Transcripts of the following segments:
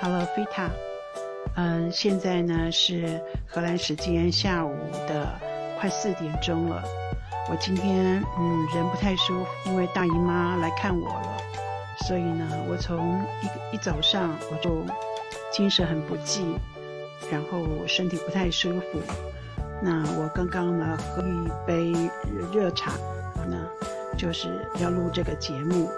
Hello, Vita。嗯，现在呢是荷兰时间下午的快四点钟了。我今天嗯人不太舒服，因为大姨妈来看我了，所以呢我从一一早上我就精神很不济，然后身体不太舒服。那我刚刚呢喝一杯热茶，那就是要录这个节目。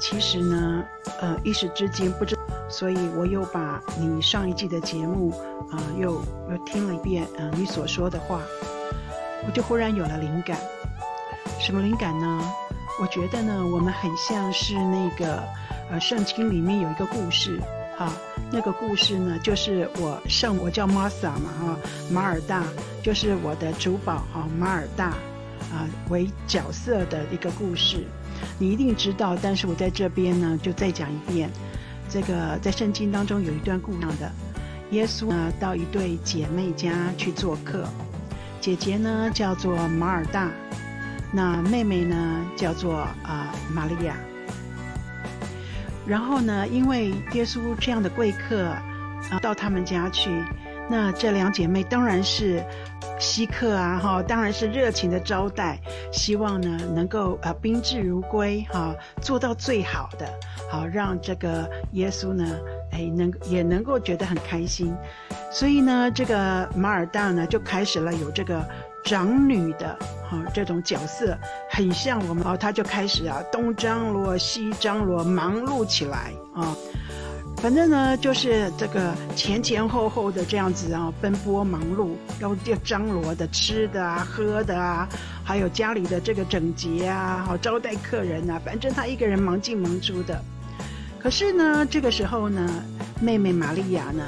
其实呢，呃，一时之间不知，所以我又把你上一季的节目啊，又又听了一遍啊，你所说的话，我就忽然有了灵感。什么灵感呢？我觉得呢，我们很像是那个呃，圣经里面有一个故事，哈，那个故事呢，就是我圣我叫 Martha 嘛，哈，马尔大就是我的主保哈，马尔大啊为角色的一个故事。你一定知道，但是我在这边呢，就再讲一遍。这个在圣经当中有一段故事的，耶稣呢到一对姐妹家去做客，姐姐呢叫做马尔大，那妹妹呢叫做啊玛利亚。然后呢，因为耶稣这样的贵客啊到他们家去，那这两姐妹当然是。稀客啊，哈，当然是热情的招待，希望呢能够啊宾至如归，哈，做到最好的，好让这个耶稣呢，哎能也能够觉得很开心，所以呢，这个马尔大呢就开始了有这个长女的哈这种角色，很像我们哦，他就开始啊东张罗西张罗，忙碌起来啊。反正呢，就是这个前前后后的这样子啊，奔波忙碌，要要张罗的吃的啊、喝的啊，还有家里的这个整洁啊，好招待客人啊，反正他一个人忙进忙出的。可是呢，这个时候呢，妹妹玛利亚呢，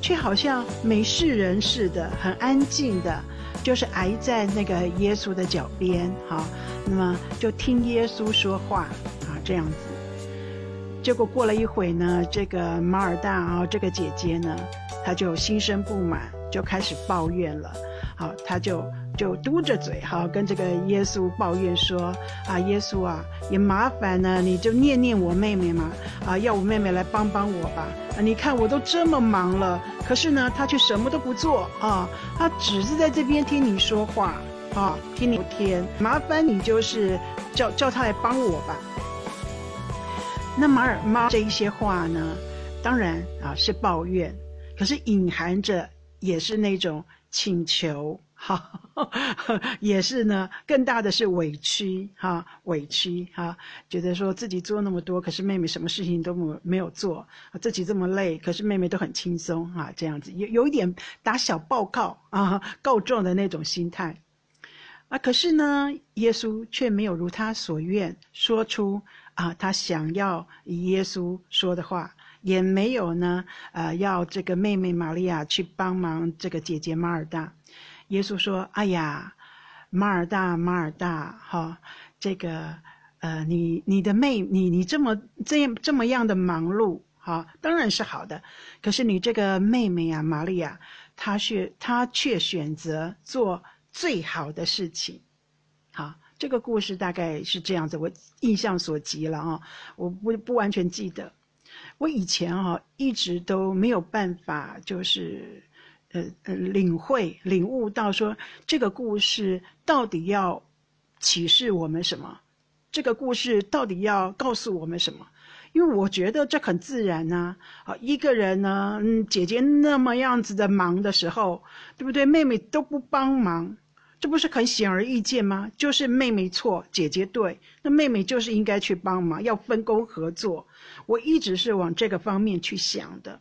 却好像没事人似的，很安静的，就是挨在那个耶稣的脚边，好，那么就听耶稣说话啊，这样子。结果过了一会呢，这个马尔大啊，这个姐姐呢，她就心生不满，就开始抱怨了。好，她就就嘟着嘴，好跟这个耶稣抱怨说：“啊，耶稣啊，也麻烦呢，你就念念我妹妹嘛，啊，要我妹妹来帮帮我吧。啊，你看我都这么忙了，可是呢，她却什么都不做啊，她只是在这边听你说话，啊，听你聊天。麻烦你就是叫叫她来帮我吧。”那马尔妈这一些话呢，当然啊是抱怨，可是隐含着也是那种请求，哈，也是呢更大的是委屈，哈，委屈，哈，觉得说自己做那么多，可是妹妹什么事情都没没有做，自己这么累，可是妹妹都很轻松，啊，这样子有有一点打小报告啊告状的那种心态，啊，可是呢，耶稣却没有如他所愿说出。啊，他想要耶稣说的话，也没有呢。呃，要这个妹妹玛利亚去帮忙这个姐姐马尔大。耶稣说：“哎呀，马尔大，马尔大，哈，这个呃，你你的妹，你你这么这样这么样的忙碌，哈，当然是好的。可是你这个妹妹啊，玛利亚，她却她却选择做最好的事情，好。”这个故事大概是这样子，我印象所及了啊，我不不完全记得。我以前哈一直都没有办法，就是呃呃领会、领悟到说这个故事到底要启示我们什么？这个故事到底要告诉我们什么？因为我觉得这很自然呐，啊，一个人呢，嗯，姐姐那么样子的忙的时候，对不对？妹妹都不帮忙。这不是很显而易见吗？就是妹妹错，姐姐对，那妹妹就是应该去帮忙，要分工合作。我一直是往这个方面去想的。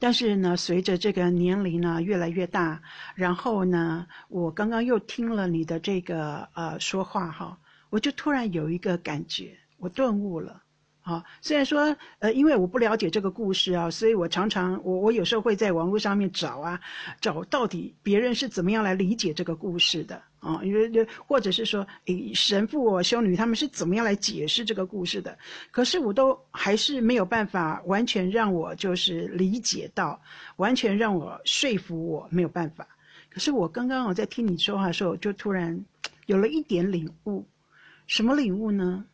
但是呢，随着这个年龄呢越来越大，然后呢，我刚刚又听了你的这个呃说话哈，我就突然有一个感觉，我顿悟了。好，虽然说，呃，因为我不了解这个故事啊，所以我常常，我我有时候会在网络上面找啊，找到底别人是怎么样来理解这个故事的啊，因为或者是说，诶，神父、修女他们是怎么样来解释这个故事的，可是我都还是没有办法完全让我就是理解到，完全让我说服我没有办法。可是我刚刚我在听你说话的时候，就突然有了一点领悟，什么领悟呢？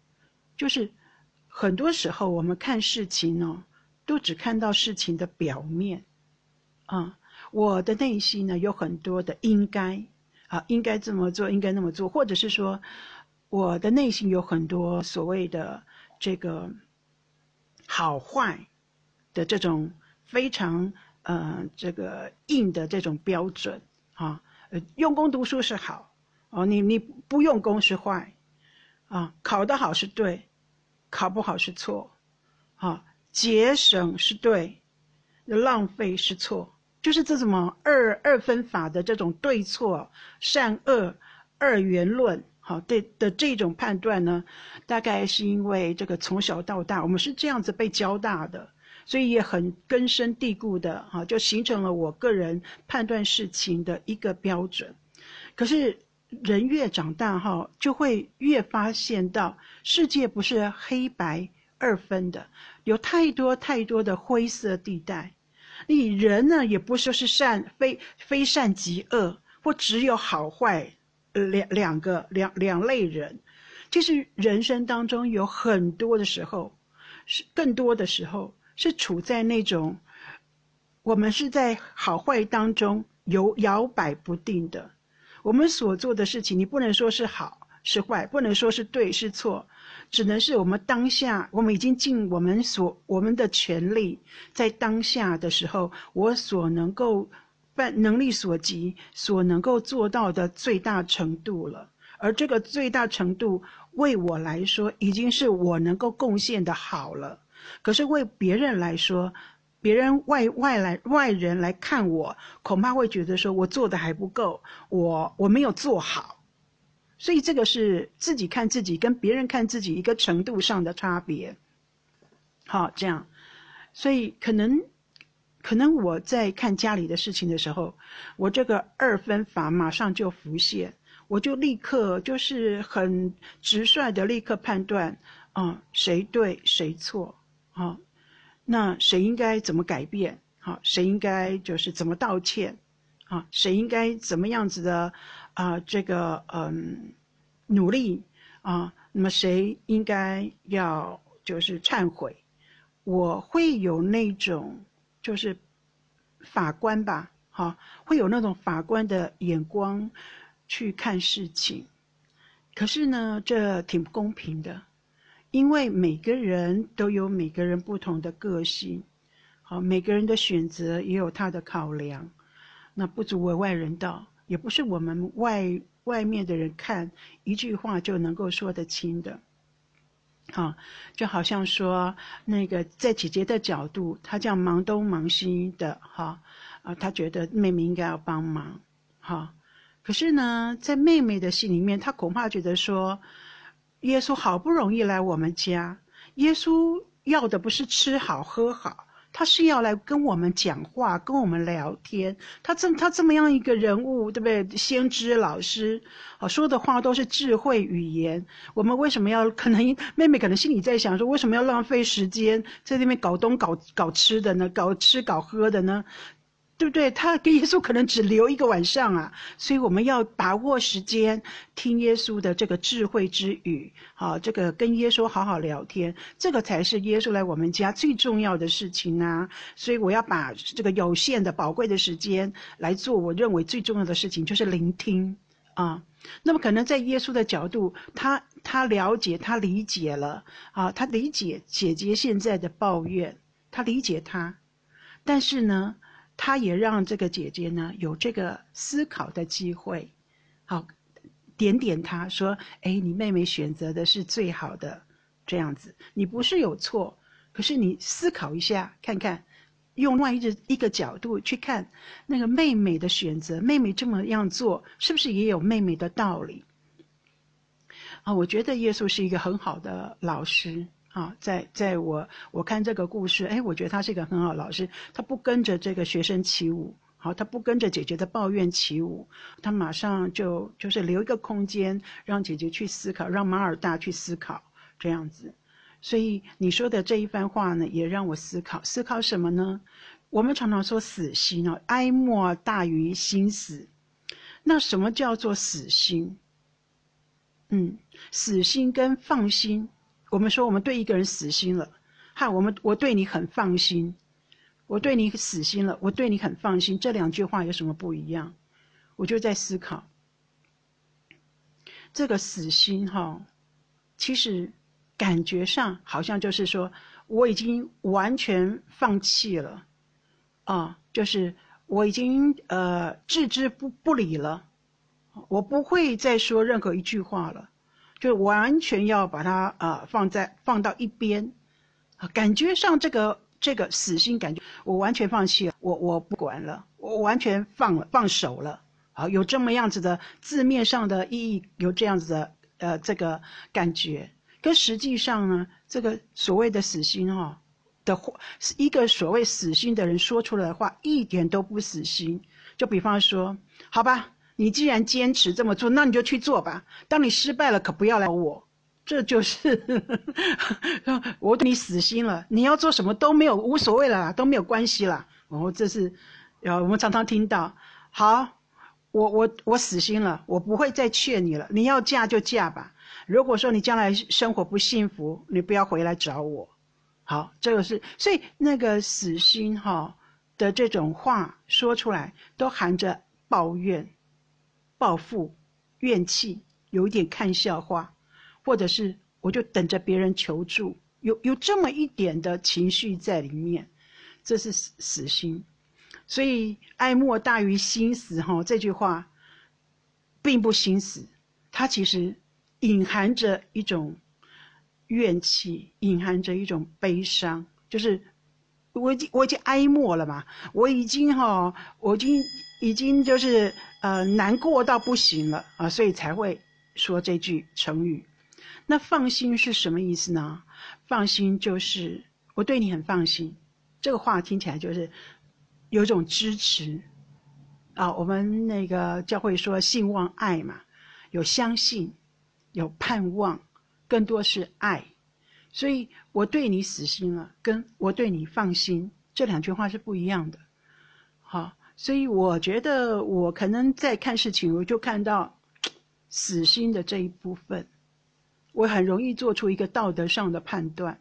就是。很多时候，我们看事情呢，都只看到事情的表面，啊，我的内心呢有很多的应该，啊，应该这么做，应该那么做，或者是说，我的内心有很多所谓的这个好坏的这种非常呃这个硬的这种标准，啊，呃，用功读书是好，哦，你你不用功是坏，啊，考得好是对，考不好是错，啊。节省是对，浪费是错，就是这种二二分法的这种对错、善恶二元论，好对的这种判断呢，大概是因为这个从小到大我们是这样子被教大的，所以也很根深蒂固的哈，就形成了我个人判断事情的一个标准。可是人越长大哈，就会越发现到世界不是黑白二分的。有太多太多的灰色地带，你人呢也不说是善非非善即恶，或只有好坏两两个两两类人。其实人生当中有很多的时候，是更多的时候是处在那种我们是在好坏当中有摇摆不定的。我们所做的事情，你不能说是好是坏，不能说是对是错。只能是我们当下，我们已经尽我们所我们的全力，在当下的时候，我所能够办能力所及，所能够做到的最大程度了。而这个最大程度，为我来说，已经是我能够贡献的好了。可是为别人来说，别人外外来外人来看我，恐怕会觉得说我做的还不够，我我没有做好。所以这个是自己看自己跟别人看自己一个程度上的差别。好，这样，所以可能，可能我在看家里的事情的时候，我这个二分法马上就浮现，我就立刻就是很直率的立刻判断，啊，谁对谁错，啊，那谁应该怎么改变，好，谁应该就是怎么道歉，啊，谁应该怎么样子的。啊，这个嗯，努力啊，那么谁应该要就是忏悔？我会有那种就是法官吧，哈，会有那种法官的眼光去看事情。可是呢，这挺不公平的，因为每个人都有每个人不同的个性，好，每个人的选择也有他的考量，那不足为外人道。也不是我们外外面的人看一句话就能够说得清的，啊，就好像说那个在姐姐的角度，她这样忙东忙西的，哈，啊，她觉得妹妹应该要帮忙，哈，可是呢，在妹妹的心里面，她恐怕觉得说，耶稣好不容易来我们家，耶稣要的不是吃好喝好。他是要来跟我们讲话，跟我们聊天。他这他这么样一个人物，对不对？先知老师，啊，说的话都是智慧语言。我们为什么要？可能妹妹可能心里在想说，为什么要浪费时间在那边搞东搞搞吃的呢？搞吃搞喝的呢？对不对？他跟耶稣可能只留一个晚上啊，所以我们要把握时间，听耶稣的这个智慧之语，好，这个跟耶稣好好聊天，这个才是耶稣来我们家最重要的事情啊。所以我要把这个有限的宝贵的时间来做我认为最重要的事情，就是聆听啊。那么可能在耶稣的角度，他他了解，他理解了啊，他理解姐姐现在的抱怨，他理解他，但是呢？他也让这个姐姐呢有这个思考的机会，好，点点他说：“哎，你妹妹选择的是最好的，这样子，你不是有错，可是你思考一下，看看，用另外一个一个角度去看那个妹妹的选择，妹妹这么样做，是不是也有妹妹的道理？”啊，我觉得耶稣是一个很好的老师。啊，在在我我看这个故事，哎，我觉得他是一个很好老师。他不跟着这个学生起舞，好，他不跟着姐姐的抱怨起舞，他马上就就是留一个空间，让姐姐去思考，让马尔大去思考这样子。所以你说的这一番话呢，也让我思考，思考什么呢？我们常常说死心哦，哀莫大于心死。那什么叫做死心？嗯，死心跟放心。我们说，我们对一个人死心了，哈，我们我对你很放心，我对你死心了，我对你很放心，这两句话有什么不一样？我就在思考，这个死心哈，其实感觉上好像就是说我已经完全放弃了，啊，就是我已经呃置之不不理了，我不会再说任何一句话了。就完全要把它啊放在放到一边，啊，感觉上这个这个死心感觉，我完全放弃了，我我不管了，我完全放了放手了，啊，有这么样子的字面上的意义，有这样子的呃这个感觉，跟实际上呢，这个所谓的死心哈的话，一个所谓死心的人说出来的话一点都不死心，就比方说，好吧。你既然坚持这么做，那你就去做吧。当你失败了，可不要来找我。这就是 我对你死心了。你要做什么都没有无所谓了，都没有关系了。哦，这是，呃，我们常常听到。好，我我我死心了，我不会再劝你了。你要嫁就嫁吧。如果说你将来生活不幸福，你不要回来找我。好，这个是，所以那个死心哈的这种话说出来，都含着抱怨。报复、怨气，有一点看笑话，或者是我就等着别人求助，有有这么一点的情绪在里面，这是死死心。所以爱莫大于心死，哈，这句话并不心死，它其实隐含着一种怨气，隐含着一种悲伤，就是我已经我已经哀莫了嘛，我已经哈，我已经已经就是。呃，难过到不行了啊，所以才会说这句成语。那放心是什么意思呢？放心就是我对你很放心，这个话听起来就是有种支持啊。我们那个教会说信望爱嘛，有相信，有盼望，更多是爱。所以我对你死心了，跟我对你放心这两句话是不一样的。好。所以我觉得，我可能在看事情，我就看到死心的这一部分，我很容易做出一个道德上的判断，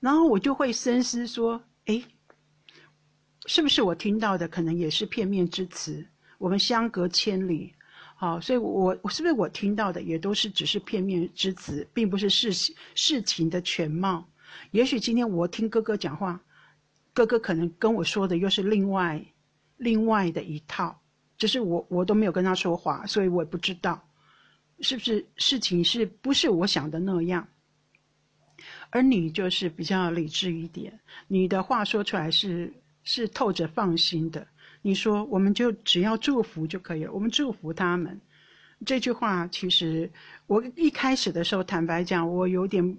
然后我就会深思说：，哎，是不是我听到的可能也是片面之词？我们相隔千里，好，所以我我是不是我听到的也都是只是片面之词，并不是事事情的全貌？也许今天我听哥哥讲话，哥哥可能跟我说的又是另外。另外的一套，就是我我都没有跟他说话，所以我也不知道，是不是事情是不是我想的那样。而你就是比较理智一点，你的话说出来是是透着放心的。你说我们就只要祝福就可以了，我们祝福他们。这句话其实我一开始的时候，坦白讲，我有点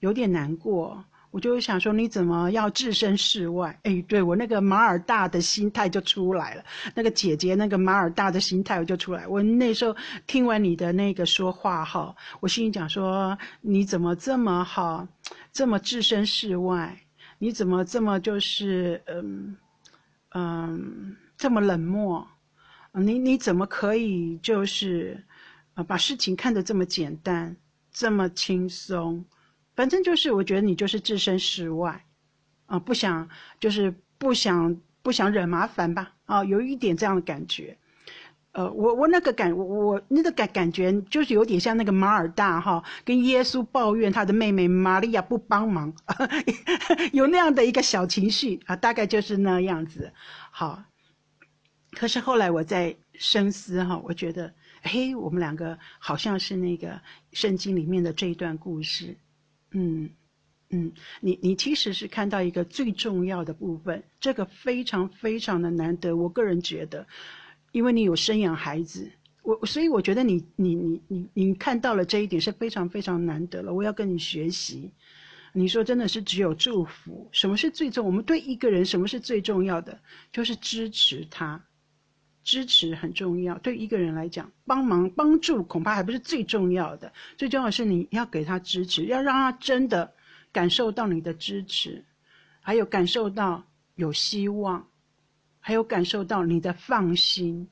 有点难过。我就想说，你怎么要置身事外？哎，对我那个马尔大的心态就出来了，那个姐姐那个马尔大的心态我就出来。我那时候听完你的那个说话哈，我心里讲说，你怎么这么好，这么置身事外？你怎么这么就是嗯嗯这么冷漠？你你怎么可以就是呃把事情看得这么简单，这么轻松？反正就是，我觉得你就是置身事外，啊，不想就是不想不想惹麻烦吧，啊，有一点这样的感觉，呃，我我那个感我我那个感感觉就是有点像那个马尔大哈，跟耶稣抱怨他的妹妹玛利亚不帮忙，有那样的一个小情绪啊，大概就是那样子。好，可是后来我在深思哈，我觉得，嘿，我们两个好像是那个圣经里面的这一段故事。嗯，嗯，你你其实是看到一个最重要的部分，这个非常非常的难得。我个人觉得，因为你有生养孩子，我所以我觉得你你你你你看到了这一点是非常非常难得了。我要跟你学习。你说真的是只有祝福，什么是最重？我们对一个人什么是最重要的？就是支持他，支持很重要。对一个人来讲，帮忙帮助恐怕还不是最重要的，最重要的是你要给他支持，要让他真的感受到你的支持，还有感受到有希望，还有感受到你的放心。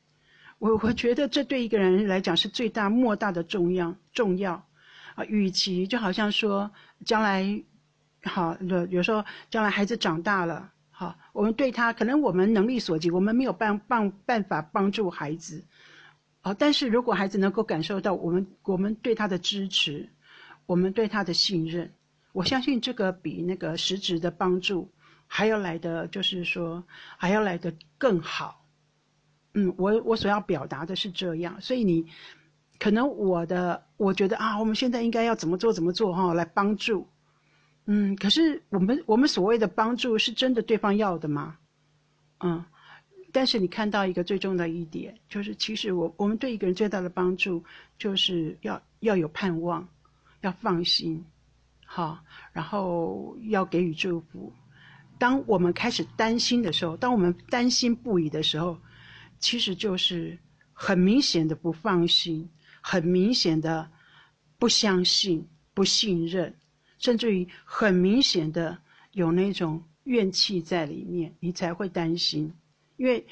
我我觉得这对一个人来讲是最大莫大的重要重要啊！与其就好像说将来好，有有时候将来孩子长大了，好，我们对他可能我们能力所及，我们没有办办办法帮助孩子，哦，但是如果孩子能够感受到我们我们对他的支持，我们对他的信任，我相信这个比那个实质的帮助还要来的，就是说还要来的更好。嗯，我我所要表达的是这样，所以你可能我的我觉得啊，我们现在应该要怎么做怎么做哈，来帮助。嗯，可是我们我们所谓的帮助是真的对方要的吗？嗯，但是你看到一个最重要的一点，就是其实我我们对一个人最大的帮助，就是要要有盼望，要放心，好，然后要给予祝福。当我们开始担心的时候，当我们担心不已的时候，其实就是很明显的不放心，很明显的不相信、不信任。甚至于很明显的有那种怨气在里面，你才会担心，因为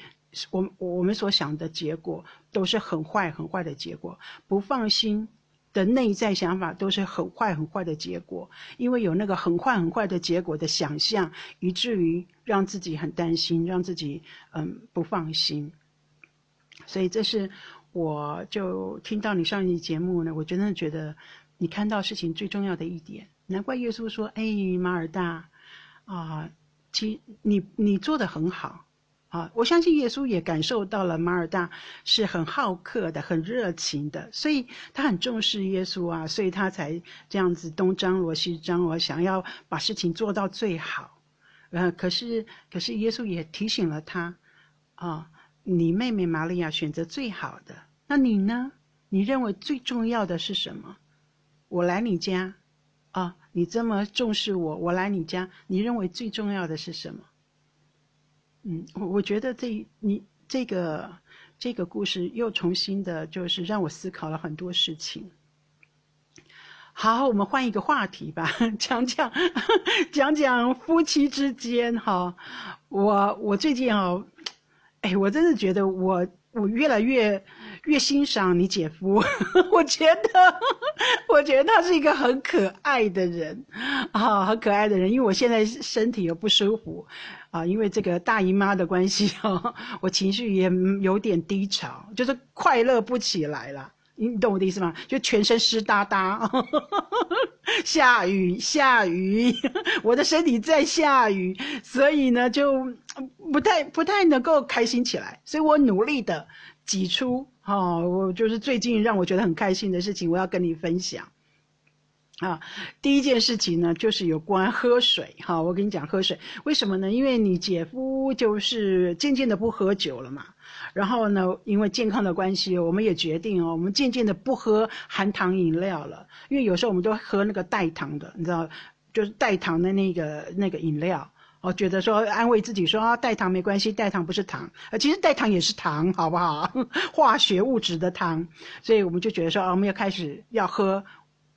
我我们所想的结果都是很坏很坏的结果，不放心的内在想法都是很坏很坏的结果，因为有那个很坏很坏的结果的想象，以至于让自己很担心，让自己嗯不放心。所以这是我就听到你上一集节目呢，我真的觉得你看到事情最重要的一点。难怪耶稣说：“哎，马尔大，啊，其你你做的很好，啊，我相信耶稣也感受到了马尔大是很好客的、很热情的，所以他很重视耶稣啊，所以他才这样子东张罗西张罗，想要把事情做到最好。呃，可是可是耶稣也提醒了他，啊，你妹妹玛利亚选择最好的，那你呢？你认为最重要的是什么？我来你家。”啊，你这么重视我，我来你家，你认为最重要的是什么？嗯，我我觉得这你这个这个故事又重新的，就是让我思考了很多事情。好，我们换一个话题吧，讲讲 讲讲夫妻之间哈。我我最近啊，哎，我真的觉得我我越来越。越欣赏你姐夫，我觉得，我觉得他是一个很可爱的人，啊，很可爱的人。因为我现在身体又不舒服，啊，因为这个大姨妈的关系哦，我情绪也有点低潮，就是快乐不起来了。你懂我的意思吗？就全身湿哒哒，下 雨下雨，我的身体在下雨，所以呢，就不太不太能够开心起来。所以我努力的挤出。好，我就是最近让我觉得很开心的事情，我要跟你分享。啊，第一件事情呢，就是有关喝水。哈，我跟你讲喝水，为什么呢？因为你姐夫就是渐渐的不喝酒了嘛。然后呢，因为健康的关系，我们也决定哦，我们渐渐的不喝含糖饮料了。因为有时候我们都喝那个代糖的，你知道，就是代糖的那个那个饮料。我觉得说安慰自己说啊，代糖没关系，代糖不是糖，呃，其实代糖也是糖，好不好？化学物质的糖，所以我们就觉得说啊，我们要开始要喝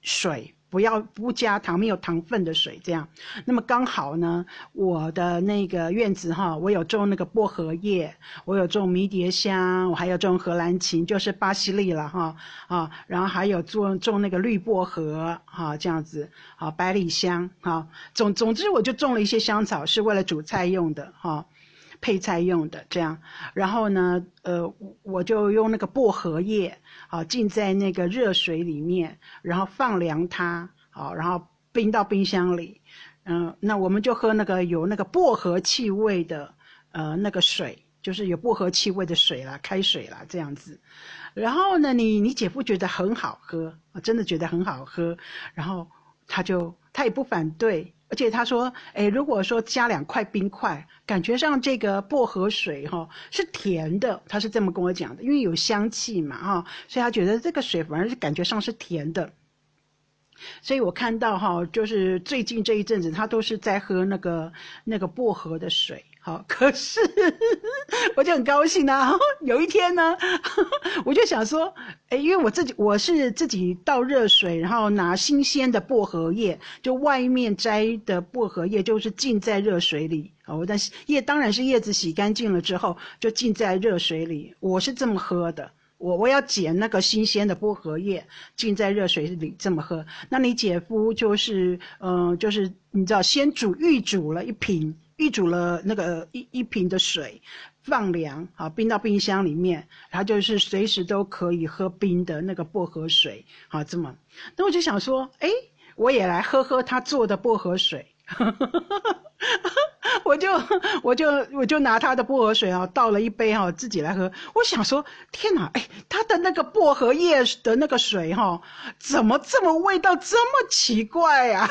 水。不要不加糖，没有糖分的水，这样。那么刚好呢，我的那个院子哈，我有种那个薄荷叶，我有种迷迭香，我还有种荷兰芹，就是巴西利了哈啊。然后还有种种那个绿薄荷哈，这样子啊，百里香哈。总总之，我就种了一些香草，是为了煮菜用的哈。配菜用的这样，然后呢，呃，我就用那个薄荷叶，啊，浸在那个热水里面，然后放凉它，好，然后冰到冰箱里，嗯，那我们就喝那个有那个薄荷气味的，呃，那个水，就是有薄荷气味的水啦，开水啦，这样子。然后呢，你你姐夫觉得很好喝，真的觉得很好喝，然后他就他也不反对。而且他说：“哎，如果说加两块冰块，感觉上这个薄荷水哈是甜的。”他是这么跟我讲的，因为有香气嘛哈，所以他觉得这个水反而是感觉上是甜的。所以我看到哈，就是最近这一阵子，他都是在喝那个那个薄荷的水。好，可是我就很高兴啊！有一天呢，我就想说，哎，因为我自己我是自己倒热水，然后拿新鲜的薄荷叶，就外面摘的薄荷叶，就是浸在热水里。哦，但是叶当然是叶子洗干净了之后，就浸在热水里。我是这么喝的。我我要捡那个新鲜的薄荷叶，浸在热水里这么喝。那你姐夫就是，嗯，就是你知道，先煮预煮了一瓶，预煮了那个一一瓶的水，放凉，好冰到冰箱里面，然后就是随时都可以喝冰的那个薄荷水，好这么。那我就想说，哎，我也来喝喝他做的薄荷水。我就我就我就拿他的薄荷水啊，倒了一杯哈，自己来喝。我想说，天哪，哎，他的那个薄荷叶的那个水哈，怎么这么味道这么奇怪啊？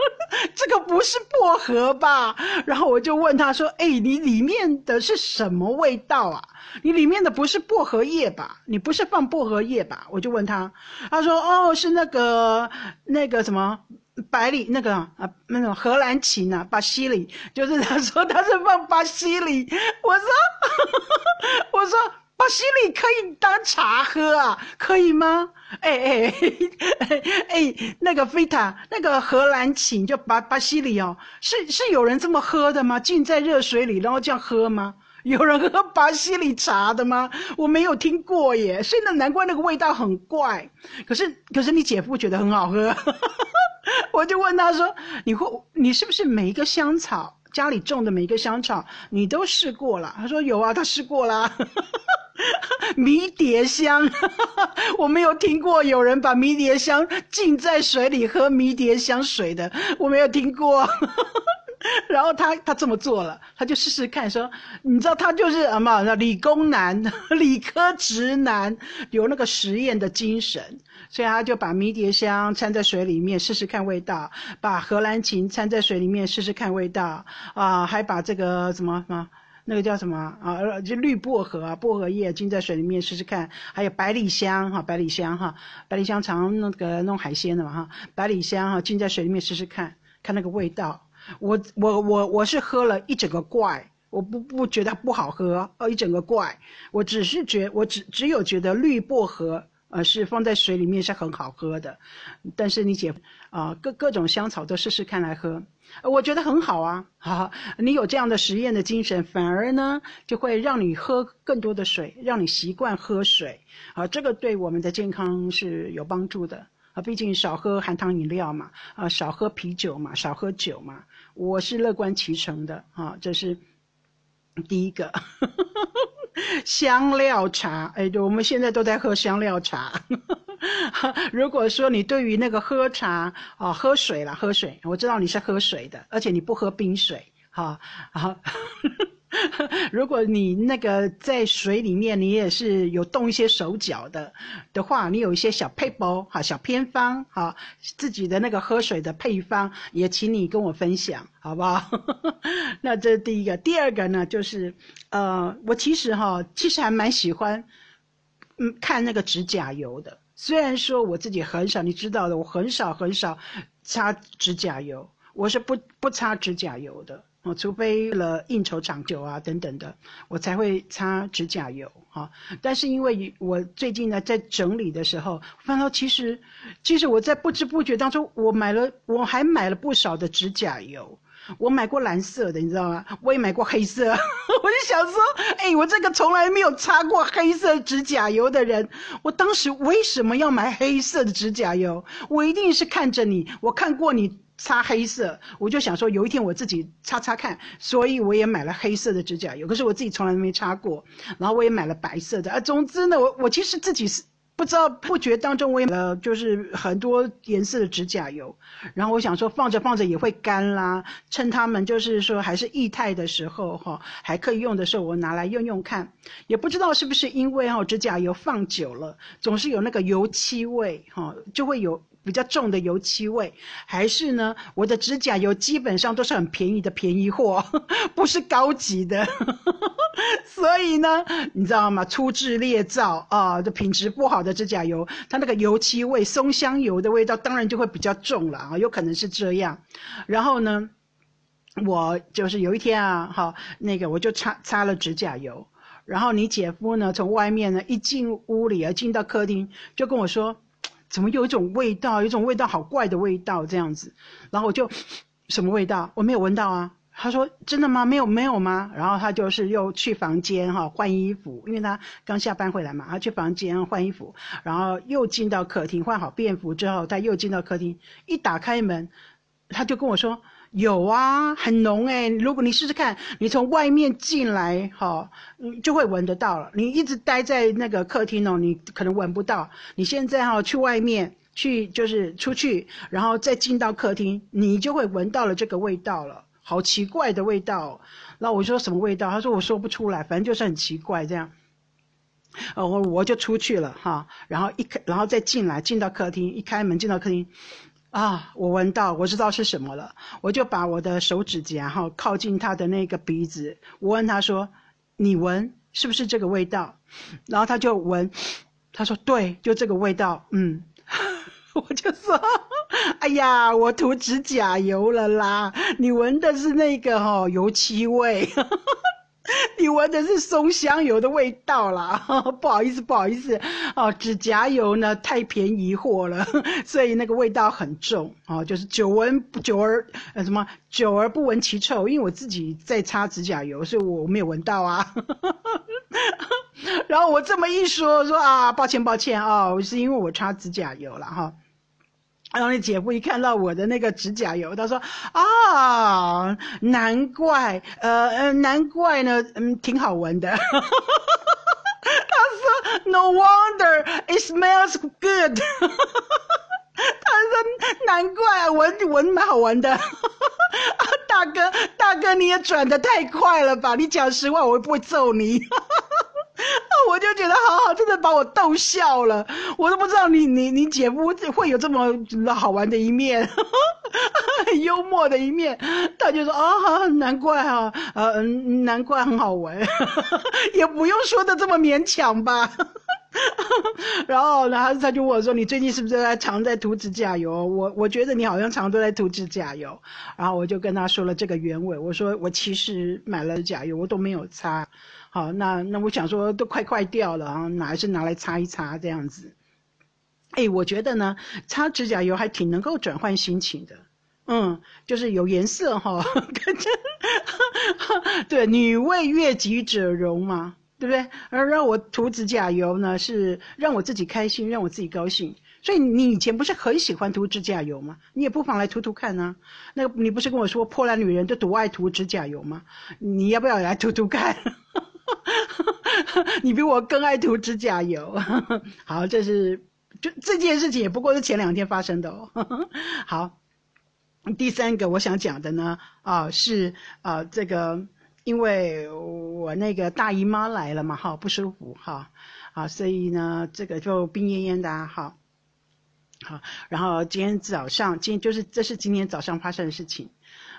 这个不是薄荷吧？然后我就问他说，哎，你里面的是什么味道啊？你里面的不是薄荷叶吧？你不是放薄荷叶吧？我就问他，他说，哦，是那个那个什么。百里那个啊，那种荷兰芹啊，巴西里，就是他说他是放巴西里，我说 我说巴西里可以当茶喝啊，可以吗？哎哎哎，那个菲塔，那个荷兰芹就巴巴西里哦，是是有人这么喝的吗？浸在热水里然后这样喝吗？有人喝巴西里茶的吗？我没有听过耶，所以那难怪那个味道很怪。可是可是你姐夫觉得很好喝。我就问他说：“你会，你是不是每一个香草家里种的每一个香草，你都试过了？”他说：“有啊，他试过了。迷迭香，我没有听过有人把迷迭香浸在水里喝迷迭香水的，我没有听过。”然后他他这么做了，他就试试看，说你知道他就是什么理工男、理科直男，有那个实验的精神，所以他就把迷迭香掺在水里面试试看味道，把荷兰芹掺在水里面试试看味道，啊，还把这个什么什么那个叫什么啊，就绿薄荷，薄荷叶浸在水里面试试看，还有百里香哈，百里香哈，百里香常那个弄海鲜的嘛哈，百里香哈浸在水里面试试看看那个味道。我我我我是喝了一整个罐，我不不觉得不好喝，呃，一整个罐，我只是觉我只只有觉得绿薄荷，呃，是放在水里面是很好喝的，但是你姐啊，各各种香草都试试看来喝，我觉得很好啊，好，你有这样的实验的精神，反而呢就会让你喝更多的水，让你习惯喝水，啊，这个对我们的健康是有帮助的。啊，毕竟少喝含糖饮料嘛，啊，少喝啤酒嘛，少喝酒嘛，我是乐观其成的。啊，这是第一个。香料茶。哎，对，我们现在都在喝香料茶。如果说你对于那个喝茶啊，喝水啦，喝水，我知道你是喝水的，而且你不喝冰水，哈，好。如果你那个在水里面，你也是有动一些手脚的的话，你有一些小配包哈，小偏方哈，自己的那个喝水的配方，也请你跟我分享，好不好？那这是第一个，第二个呢，就是呃，我其实哈，其实还蛮喜欢嗯看那个指甲油的，虽然说我自己很少，你知道的，我很少很少擦指甲油，我是不不擦指甲油的。哦，除非了应酬长久啊等等的，我才会擦指甲油哈。但是因为我最近呢在整理的时候，发现其实，其实我在不知不觉当中，我买了，我还买了不少的指甲油。我买过蓝色的，你知道吗？我也买过黑色。我就想说，哎，我这个从来没有擦过黑色指甲油的人，我当时为什么要买黑色的指甲油？我一定是看着你，我看过你。擦黑色，我就想说有一天我自己擦擦看，所以我也买了黑色的指甲油。可是我自己从来没擦过，然后我也买了白色的。啊，总之呢，我我其实自己是不知道不觉当中我也买了就是很多颜色的指甲油。然后我想说放着放着也会干啦，趁他们就是说还是液态的时候哈，还可以用的时候我拿来用用看。也不知道是不是因为哈指甲油放久了总是有那个油漆味哈，就会有。比较重的油漆味，还是呢？我的指甲油基本上都是很便宜的便宜货，不是高级的，所以呢，你知道吗？粗制劣造啊，这品质不好的指甲油，它那个油漆味、松香油的味道，当然就会比较重了啊，有可能是这样。然后呢，我就是有一天啊，哈，那个我就擦擦了指甲油，然后你姐夫呢，从外面呢一进屋里啊，进到客厅就跟我说。怎么有一种味道？有一种味道好怪的味道，这样子。然后我就什么味道？我没有闻到啊，他说真的吗？没有没有吗？然后他就是又去房间哈换衣服，因为他刚下班回来嘛，他去房间换衣服，然后又进到客厅换好便服之后，他又进到客厅，一打开门，他就跟我说有啊，很浓哎，如果你试试看，你从外面进来哈，你就会闻得到了。你一直待在那个客厅哦，你可能闻不到。你现在哈去外面去就是出去，然后再进到客厅，你就会闻到了这个味道了。好奇怪的味道，那我说什么味道？他说我说不出来，反正就是很奇怪这样。呃，我我就出去了哈，然后一开，然后再进来，进到客厅，一开门进到客厅，啊，我闻到，我知道是什么了，我就把我的手指甲哈靠近他的那个鼻子，我问他说：“你闻是不是这个味道？”然后他就闻，他说：“对，就这个味道。”嗯，我就说。哎呀，我涂指甲油了啦！你闻的是那个哈油漆味，你闻的是松香油的味道啦。不好意思，不好意思，哦，指甲油呢太便宜货了，所以那个味道很重哦，就是久闻久而呃什么久而不闻其臭，因为我自己在擦指甲油，所以我没有闻到啊。然后我这么一说，说啊，抱歉抱歉啊，是因为我擦指甲油了哈。然后你姐夫一看到我的那个指甲油，他说：“啊，难怪，呃呃，难怪呢，嗯，挺好闻的。”他说：“No wonder it smells good。”他说：“难怪闻闻蛮好闻的。”啊大哥，大哥，你也转的太快了吧？你讲实话，我会不会揍你？我就觉得好好，真的把我逗笑了。我都不知道你你你姐夫会有这么好玩的一面，很 幽默的一面。他就说啊，难怪哈，呃，难怪很好玩，也不用说的这么勉强吧。然后，然后他就问我说：“你最近是不是在常在涂指甲油？”我我觉得你好像常都在涂指甲油。然后我就跟他说了这个原委，我说我其实买了指甲油，我都没有擦。好，那那我想说都快坏掉了啊，哪是拿来擦一擦这样子？哎，我觉得呢，擦指甲油还挺能够转换心情的，嗯，就是有颜色哈，感觉，对，女为悦己者容嘛，对不对？而让我涂指甲油呢，是让我自己开心，让我自己高兴。所以你以前不是很喜欢涂指甲油吗？你也不妨来涂涂看呢。那你不是跟我说破烂女人都独爱涂指甲油吗？你要不要来涂涂看？你比我更爱涂指甲油。好，这是就这件事情也不过是前两天发生的哦。好，第三个我想讲的呢，啊是啊这个，因为我那个大姨妈来了嘛，哈不舒服哈，啊所以呢这个就病恹恹的啊哈。好，然后今天早上，今就是这是今天早上发生的事情。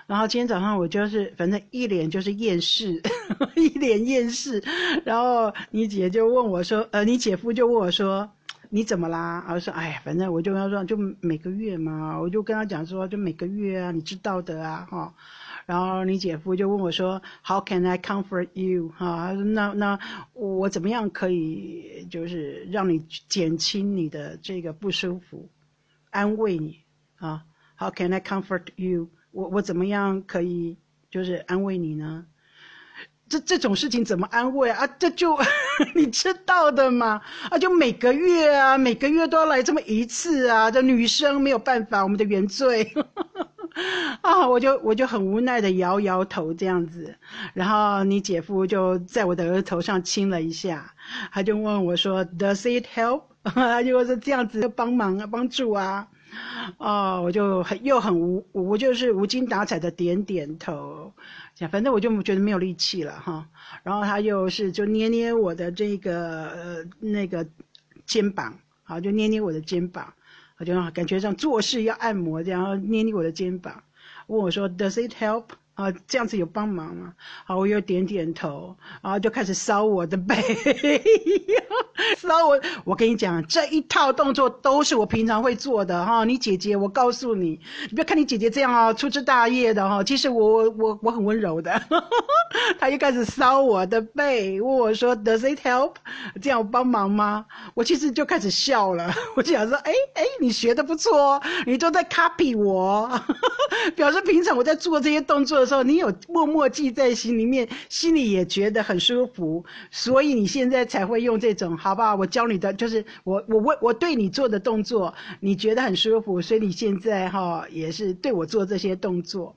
然后今天早上我就是反正一脸就是厌世，一脸厌世。然后你姐就问我说：“呃，你姐夫就问我说，你怎么啦？”我说：“哎，反正我就跟他说，就每个月嘛，我就跟他讲说，就每个月啊，你知道的啊，哈。”然后你姐夫就问我说：“How can I comfort you？” 哈，那那我怎么样可以就是让你减轻你的这个不舒服，安慰你啊？How can I comfort you？我我怎么样可以就是安慰你呢？这这种事情怎么安慰啊？这就 你知道的嘛啊！就每个月啊，每个月都要来这么一次啊！这女生没有办法，我们的原罪 啊！我就我就很无奈的摇摇头这样子，然后你姐夫就在我的额头上亲了一下，他就问我说：“Does it help？” 他就说这样子帮忙啊，帮助啊。哦，我就很又很无，我就是无精打采的点点头，反正我就觉得没有力气了哈。然后他又是就捏捏我的这个呃那个肩膀，好就捏捏我的肩膀，我就感觉像做事要按摩这样捏捏我的肩膀，问我说 Does it help？啊，这样子有帮忙吗？好，我又点点头，然后就开始搔我的背，搔我。我跟你讲，这一套动作都是我平常会做的哈。你姐姐，我告诉你，你不要看你姐姐这样啊，粗枝大叶的哈。其实我我我我很温柔的。他又开始搔我的背，问我说：“Does it help？” 这样帮忙吗？我其实就开始笑了。我就想说：“哎哎，你学的不错，你都在 copy 我。”表示平常我在做这些动作时候，你有默默记在心里面，心里也觉得很舒服，所以你现在才会用这种，好不好？我教你的就是我我我我对你做的动作，你觉得很舒服，所以你现在哈也是对我做这些动作。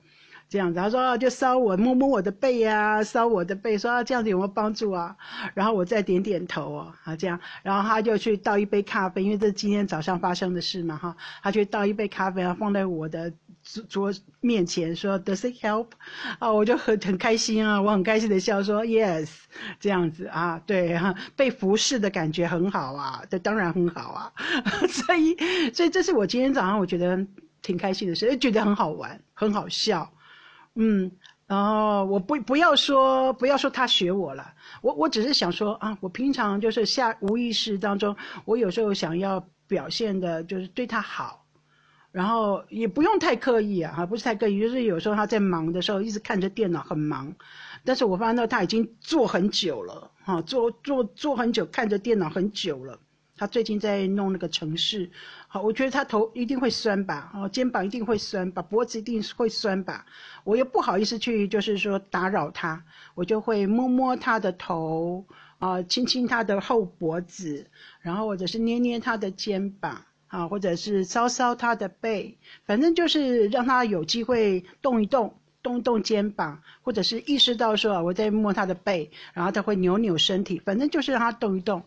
这样子，他说就搔我摸摸我的背呀，搔我的背，说啊这样子有没有帮助啊？然后我再点点头哦，啊这样，然后他就去倒一杯咖啡，因为这是今天早上发生的事嘛哈，他去倒一杯咖啡啊，放在我的桌桌面前，说 Does it help？啊，我就很很开心啊，我很开心的笑说 Yes，这样子啊，对哈，被服侍的感觉很好啊，这当然很好啊，所以所以这是我今天早上我觉得挺开心的事，觉得很好玩，很好笑。嗯，然后我不不要说不要说他学我了，我我只是想说啊，我平常就是下无意识当中，我有时候想要表现的就是对他好，然后也不用太刻意啊，不是太刻意，就是有时候他在忙的时候一直看着电脑很忙，但是我发现到他已经坐很久了，哈，坐坐坐很久看着电脑很久了。他最近在弄那个城市，好，我觉得他头一定会酸吧，哦，肩膀一定会酸吧，脖子一定会酸吧，我又不好意思去，就是说打扰他，我就会摸摸他的头，啊，亲亲他的后脖子，然后或者是捏捏他的肩膀，啊，或者是搔搔他的背，反正就是让他有机会动一动，动一动肩膀，或者是意识到说我在摸他的背，然后他会扭扭身体，反正就是让他动一动。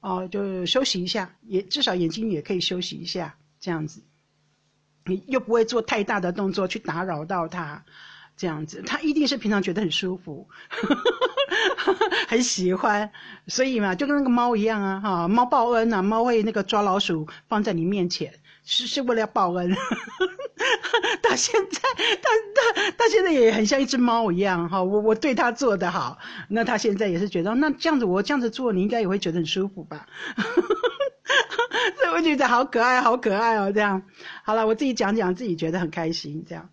哦，就休息一下，也至少眼睛也可以休息一下，这样子，你又不会做太大的动作去打扰到它，这样子，它一定是平常觉得很舒服，很喜欢，所以嘛，就跟那个猫一样啊，哈，猫报恩啊，猫会那个抓老鼠放在你面前，是是为了报恩。到现在，他他他现在也很像一只猫一样哈，我我对他做的好，那他现在也是觉得，那这样子我这样子做，你应该也会觉得很舒服吧？所以我觉得好可爱，好可爱哦，这样。好了，我自己讲讲，自己觉得很开心，这样。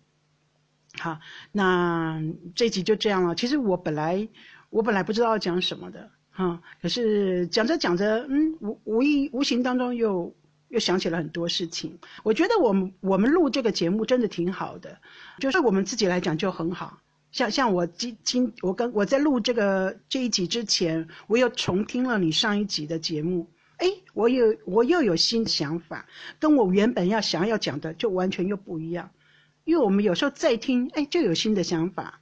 好，那这集就这样了。其实我本来我本来不知道要讲什么的哈，可是讲着讲着，嗯，无无意无形当中又。又想起了很多事情，我觉得我们我们录这个节目真的挺好的，就是我们自己来讲就很好。像像我今今我跟我在录这个这一集之前，我又重听了你上一集的节目，哎，我有我又有新的想法，跟我原本要想要讲的就完全又不一样。因为我们有时候再听，哎，就有新的想法，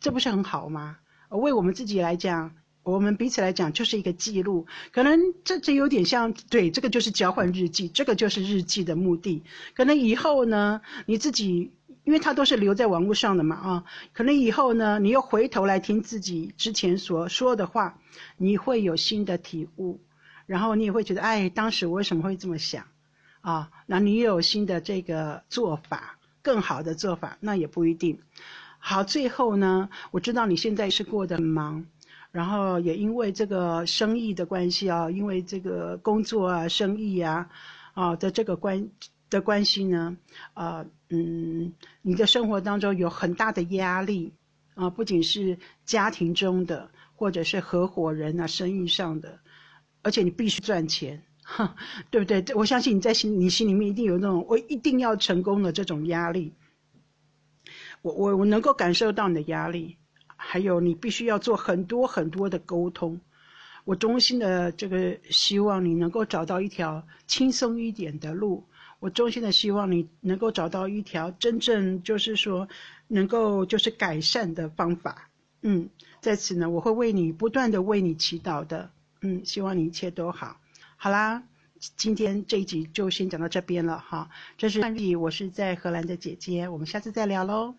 这不是很好吗？为我们自己来讲。我们彼此来讲就是一个记录，可能这这有点像，对，这个就是交换日记，这个就是日记的目的。可能以后呢，你自己，因为它都是留在网络上的嘛，啊，可能以后呢，你又回头来听自己之前所说的话，你会有新的体悟，然后你也会觉得，哎，当时我为什么会这么想，啊，那你又有新的这个做法，更好的做法，那也不一定。好，最后呢，我知道你现在是过得忙。然后也因为这个生意的关系啊，因为这个工作啊、生意啊，啊的这个关的关系呢，啊嗯，你的生活当中有很大的压力啊，不仅是家庭中的，或者是合伙人啊、生意上的，而且你必须赚钱，哈，对不对？我相信你在心你心里面一定有那种我一定要成功的这种压力，我我我能够感受到你的压力。还有，你必须要做很多很多的沟通。我衷心的这个希望你能够找到一条轻松一点的路。我衷心的希望你能够找到一条真正就是说能够就是改善的方法。嗯，在此呢，我会为你不断的为你祈祷的。嗯，希望你一切都好。好啦，今天这一集就先讲到这边了哈。这是我是在荷兰的姐姐，我们下次再聊喽。